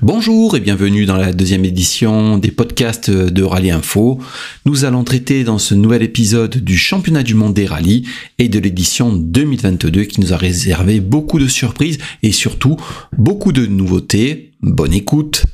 Bonjour et bienvenue dans la deuxième édition des podcasts de Rallye Info. Nous allons traiter dans ce nouvel épisode du championnat du monde des rallyes et de l'édition 2022 qui nous a réservé beaucoup de surprises et surtout beaucoup de nouveautés. Bonne écoute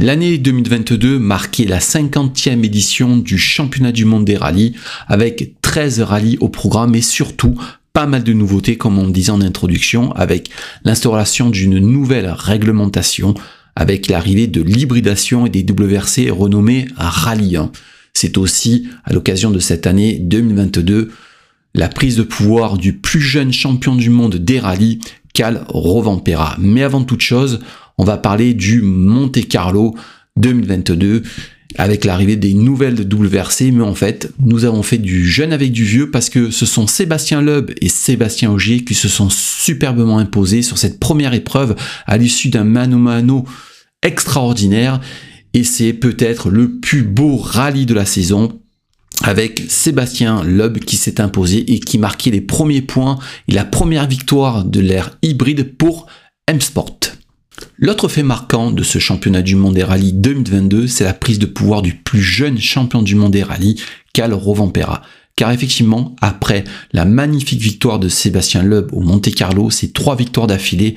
L'année 2022 marquait la 50e édition du championnat du monde des rallyes avec 13 rallyes au programme et surtout pas mal de nouveautés comme on disait en introduction avec l'instauration d'une nouvelle réglementation avec l'arrivée de l'hybridation et des WRC renommés Rallye 1. C'est aussi à l'occasion de cette année 2022 la prise de pouvoir du plus jeune champion du monde des rallyes, Cal Rovampera. Mais avant toute chose, on va parler du Monte Carlo 2022 avec l'arrivée des nouvelles WRC, mais en fait, nous avons fait du jeune avec du vieux parce que ce sont Sébastien Loeb et Sébastien Augier qui se sont superbement imposés sur cette première épreuve à l'issue d'un mano mano extraordinaire et c'est peut-être le plus beau rallye de la saison avec Sébastien Loeb qui s'est imposé et qui marquait les premiers points et la première victoire de l'ère hybride pour M-Sport. L'autre fait marquant de ce championnat du monde des rallyes 2022, c'est la prise de pouvoir du plus jeune champion du monde des rallyes, Cal Rovampera. Car effectivement, après la magnifique victoire de Sébastien Loeb au Monte Carlo, c'est trois victoires d'affilée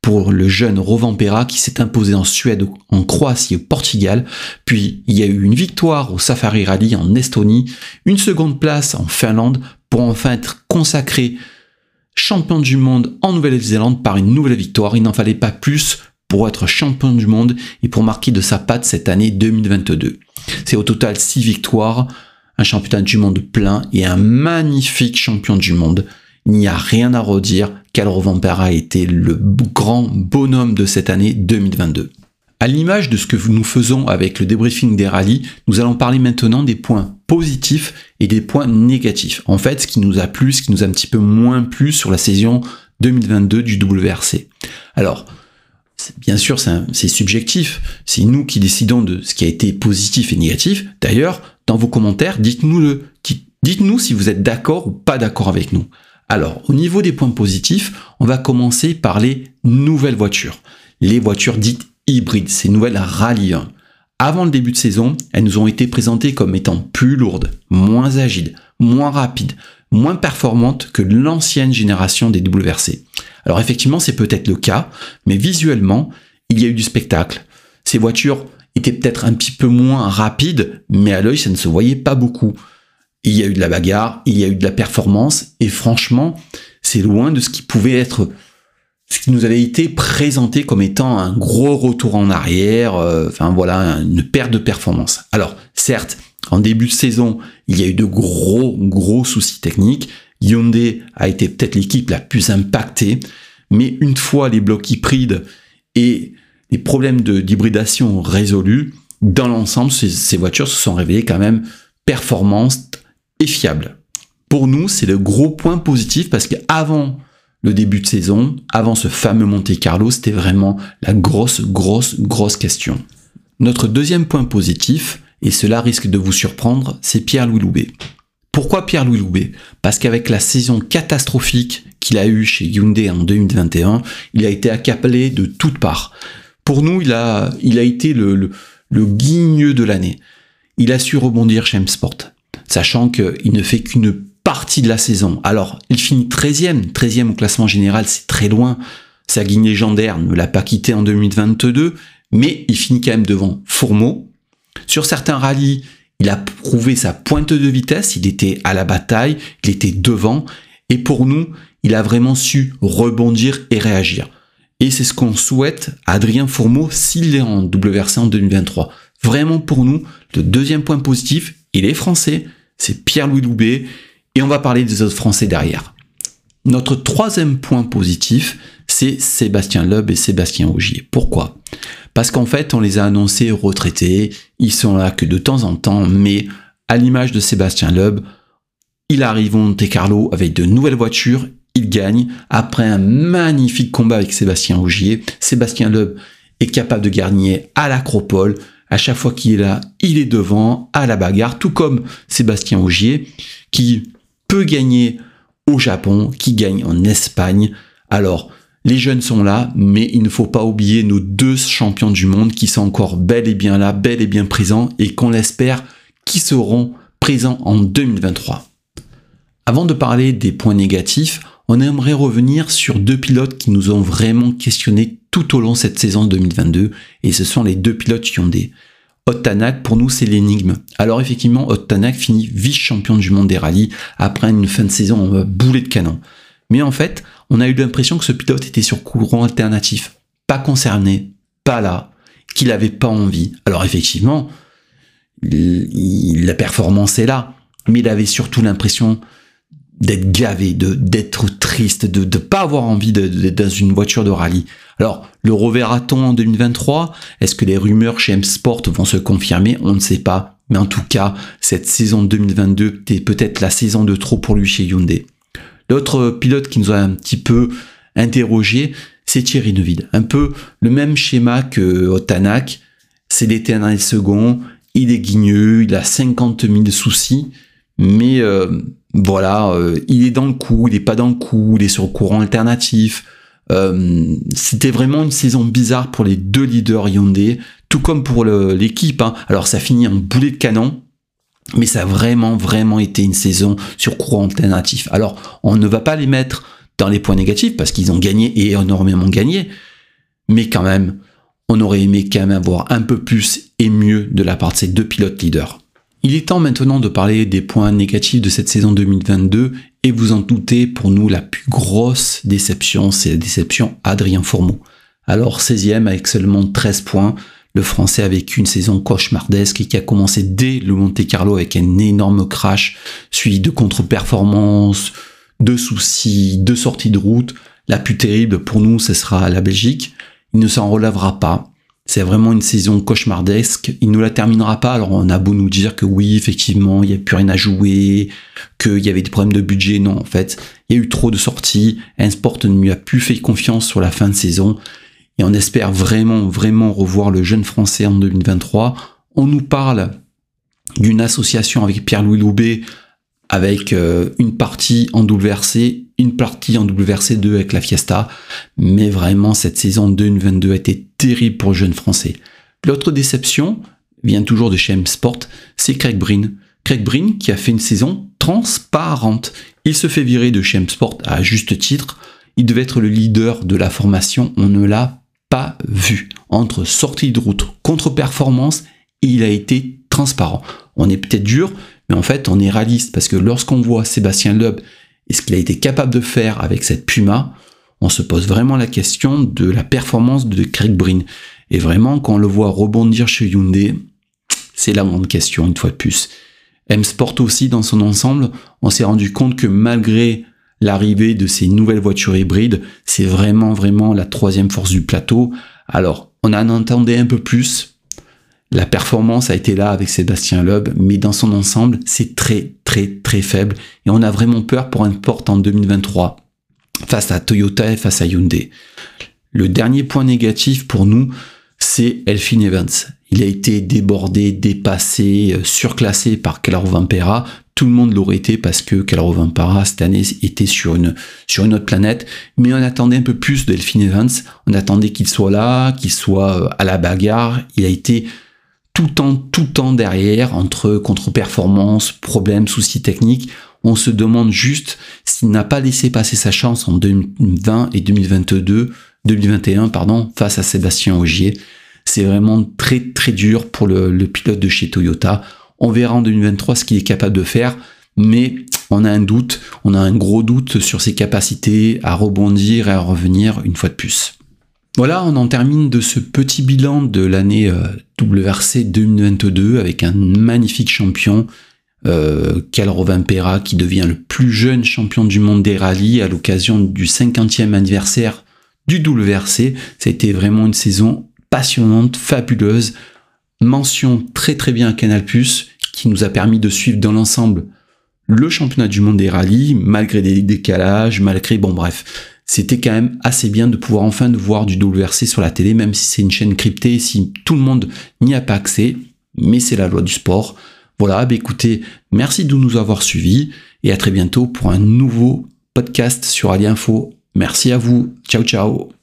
pour le jeune Rovampera qui s'est imposé en Suède, en Croatie et au Portugal. Puis il y a eu une victoire au Safari Rally en Estonie, une seconde place en Finlande pour enfin être consacré champion du monde en Nouvelle-Zélande par une nouvelle victoire. Il n'en fallait pas plus pour être champion du monde et pour marquer de sa patte cette année 2022. C'est au total 6 victoires, un championnat du monde plein et un magnifique champion du monde. Il n'y a rien à redire, Calro Vampera a été le grand bonhomme de cette année 2022. À l'image de ce que nous faisons avec le débriefing des rallyes, nous allons parler maintenant des points positifs et des points négatifs. En fait, ce qui nous a plu, ce qui nous a un petit peu moins plu sur la saison 2022 du WRC. Alors, bien sûr, c'est subjectif. C'est nous qui décidons de ce qui a été positif et négatif. D'ailleurs, dans vos commentaires, dites-nous le, dites-nous si vous êtes d'accord ou pas d'accord avec nous. Alors, au niveau des points positifs, on va commencer par les nouvelles voitures. Les voitures dites hybrides, ces nouvelles Rallye 1. Avant le début de saison, elles nous ont été présentées comme étant plus lourdes, moins agiles, moins rapides, moins performantes que l'ancienne génération des WRC. Alors effectivement, c'est peut-être le cas, mais visuellement, il y a eu du spectacle. Ces voitures étaient peut-être un petit peu moins rapides, mais à l'œil, ça ne se voyait pas beaucoup. Il y a eu de la bagarre, il y a eu de la performance, et franchement, c'est loin de ce qui pouvait être ce qui nous avait été présenté comme étant un gros retour en arrière, euh, enfin voilà, une perte de performance. Alors, certes, en début de saison, il y a eu de gros, gros soucis techniques. Hyundai a été peut-être l'équipe la plus impactée, mais une fois les blocs hybrides et les problèmes d'hybridation résolus, dans l'ensemble, ces, ces voitures se sont révélées quand même performantes et fiables. Pour nous, c'est le gros point positif parce qu'avant le début de saison, avant ce fameux Monte Carlo, c'était vraiment la grosse, grosse, grosse question. Notre deuxième point positif, et cela risque de vous surprendre, c'est Pierre-Louis Loubet. Pourquoi Pierre-Louis Loubet? Parce qu'avec la saison catastrophique qu'il a eue chez Hyundai en 2021, il a été accablé de toutes parts. Pour nous, il a, il a été le, le, guigneux de l'année. Il a su rebondir chez M-Sport, sachant qu'il ne fait qu'une partie de la saison. Alors, il finit 13e, 13e au classement général, c'est très loin. Sa guigne légendaire ne l'a pas quitté en 2022, mais il finit quand même devant Fourmeau. Sur certains rallyes, il a prouvé sa pointe de vitesse, il était à la bataille, il était devant, et pour nous, il a vraiment su rebondir et réagir. Et c'est ce qu'on souhaite à Adrien Fourmeau s'il est en WRC en 2023. Vraiment pour nous, le deuxième point positif, il est français, c'est Pierre-Louis Loubet, et on va parler des autres Français derrière. Notre troisième point positif, c'est Sébastien Loeb et Sébastien Augier. Pourquoi? Parce qu'en fait, on les a annoncés retraités, ils sont là que de temps en temps, mais à l'image de Sébastien Loeb, Il arrive au Monte Carlo avec de nouvelles voitures, il gagne après un magnifique combat avec Sébastien Rougier. Sébastien Loeb est capable de gagner à l'acropole. À chaque fois qu'il est là, il est devant à la bagarre, tout comme Sébastien Augier, qui gagner au Japon, qui gagne en Espagne. Alors, les jeunes sont là, mais il ne faut pas oublier nos deux champions du monde qui sont encore bel et bien là, bel et bien présents, et qu'on l'espère qui seront présents en 2023. Avant de parler des points négatifs, on aimerait revenir sur deux pilotes qui nous ont vraiment questionné tout au long de cette saison 2022, et ce sont les deux pilotes Hyundai. Ottanak, pour nous, c'est l'énigme. Alors effectivement, Ottanak finit vice-champion du monde des rallyes après une fin de saison en boulet de canon. Mais en fait, on a eu l'impression que ce pilote était sur courant alternatif, pas concerné, pas là, qu'il n'avait pas envie. Alors effectivement, la performance est là, mais il avait surtout l'impression d'être gavé, de d'être triste, de ne pas avoir envie d'être dans une voiture de rallye. Alors, le reverra-t-on en 2023 Est-ce que les rumeurs chez M-Sport vont se confirmer? On ne sait pas. Mais en tout cas, cette saison 2022 était peut-être la saison de trop pour lui chez Hyundai. L'autre pilote qui nous a un petit peu interrogé, c'est Thierry Neuville. Un peu le même schéma que Otanak. C'est l'éternel second. Il est guigneux, il a 50 000 soucis. Mais euh, voilà, euh, il est dans le coup, il est pas dans le coup, il est sur courant alternatif. Euh, c'était vraiment une saison bizarre pour les deux leaders Hyundai, tout comme pour l'équipe. Hein. Alors ça finit en boulet de canon, mais ça a vraiment, vraiment été une saison sur courant alternatif. Alors on ne va pas les mettre dans les points négatifs parce qu'ils ont gagné et énormément gagné, mais quand même, on aurait aimé quand même avoir un peu plus et mieux de la part de ces deux pilotes leaders. Il est temps maintenant de parler des points négatifs de cette saison 2022 et vous en doutez, pour nous, la plus grosse déception, c'est la déception Adrien Fourmeau. Alors 16e avec seulement 13 points, le Français a vécu une saison cauchemardesque et qui a commencé dès le Monte Carlo avec un énorme crash, suivi de contre-performances, de soucis, de sorties de route. La plus terrible pour nous, ce sera la Belgique. Il ne s'en relèvera pas. C'est vraiment une saison cauchemardesque. Il ne la terminera pas. Alors on a beau nous dire que oui, effectivement, il n'y a plus rien à jouer, qu'il y avait des problèmes de budget. Non, en fait, il y a eu trop de sorties. sport ne lui a plus fait confiance sur la fin de saison. Et on espère vraiment, vraiment revoir le jeune français en 2023. On nous parle d'une association avec Pierre-Louis Loubet avec euh, une partie en WRC, une partie en WRC2 avec la Fiesta. Mais vraiment, cette saison 2022 a été terrible pour le jeune français. L'autre déception vient toujours de chez M-Sport, c'est Craig Breen. Craig Breen qui a fait une saison transparente. Il se fait virer de chez M-Sport à juste titre. Il devait être le leader de la formation, on ne l'a pas vu. Entre sortie de route, contre-performance, il a été transparent. On est peut-être dur, mais en fait, on est réaliste parce que lorsqu'on voit Sébastien Loeb et ce qu'il a été capable de faire avec cette Puma, on se pose vraiment la question de la performance de Craig Breen. Et vraiment, quand on le voit rebondir chez Hyundai, c'est la grande question, une fois de plus. M-Sport aussi, dans son ensemble, on s'est rendu compte que malgré l'arrivée de ces nouvelles voitures hybrides, c'est vraiment, vraiment la troisième force du plateau. Alors, on en entendait un peu plus, la performance a été là avec Sébastien Loeb, mais dans son ensemble, c'est très très très faible et on a vraiment peur pour un porte en 2023 face à Toyota et face à Hyundai. Le dernier point négatif pour nous, c'est Elfin Evans. Il a été débordé, dépassé, euh, surclassé par Calaro Vampera. Tout le monde l'aurait été parce que Calaro Vampera cette année était sur une, sur une autre planète. Mais on attendait un peu plus d'Elfin Evans. On attendait qu'il soit là, qu'il soit euh, à la bagarre. Il a été tout le temps, tout temps derrière, entre contre-performance, problèmes, soucis techniques. On se demande juste s'il n'a pas laissé passer sa chance en 2020 et 2022, 2021, pardon, face à Sébastien Ogier. C'est vraiment très très dur pour le, le, pilote de chez Toyota. On verra en 2023 ce qu'il est capable de faire, mais on a un doute, on a un gros doute sur ses capacités à rebondir et à revenir une fois de plus. Voilà, on en termine de ce petit bilan de l'année euh, WRC 2022 avec un magnifique champion, euh, Calrovin Pera, qui devient le plus jeune champion du monde des rallyes à l'occasion du 50e anniversaire du WRC. Été vraiment une saison passionnante, fabuleuse. Mention très très bien à Canal+, qui nous a permis de suivre dans l'ensemble le championnat du monde des rallyes, malgré des décalages, malgré, bon bref, c'était quand même assez bien de pouvoir enfin de voir du WRC sur la télé, même si c'est une chaîne cryptée, si tout le monde n'y a pas accès, mais c'est la loi du sport. Voilà, bah écoutez, merci de nous avoir suivis et à très bientôt pour un nouveau podcast sur Ali Info. Merci à vous. Ciao ciao.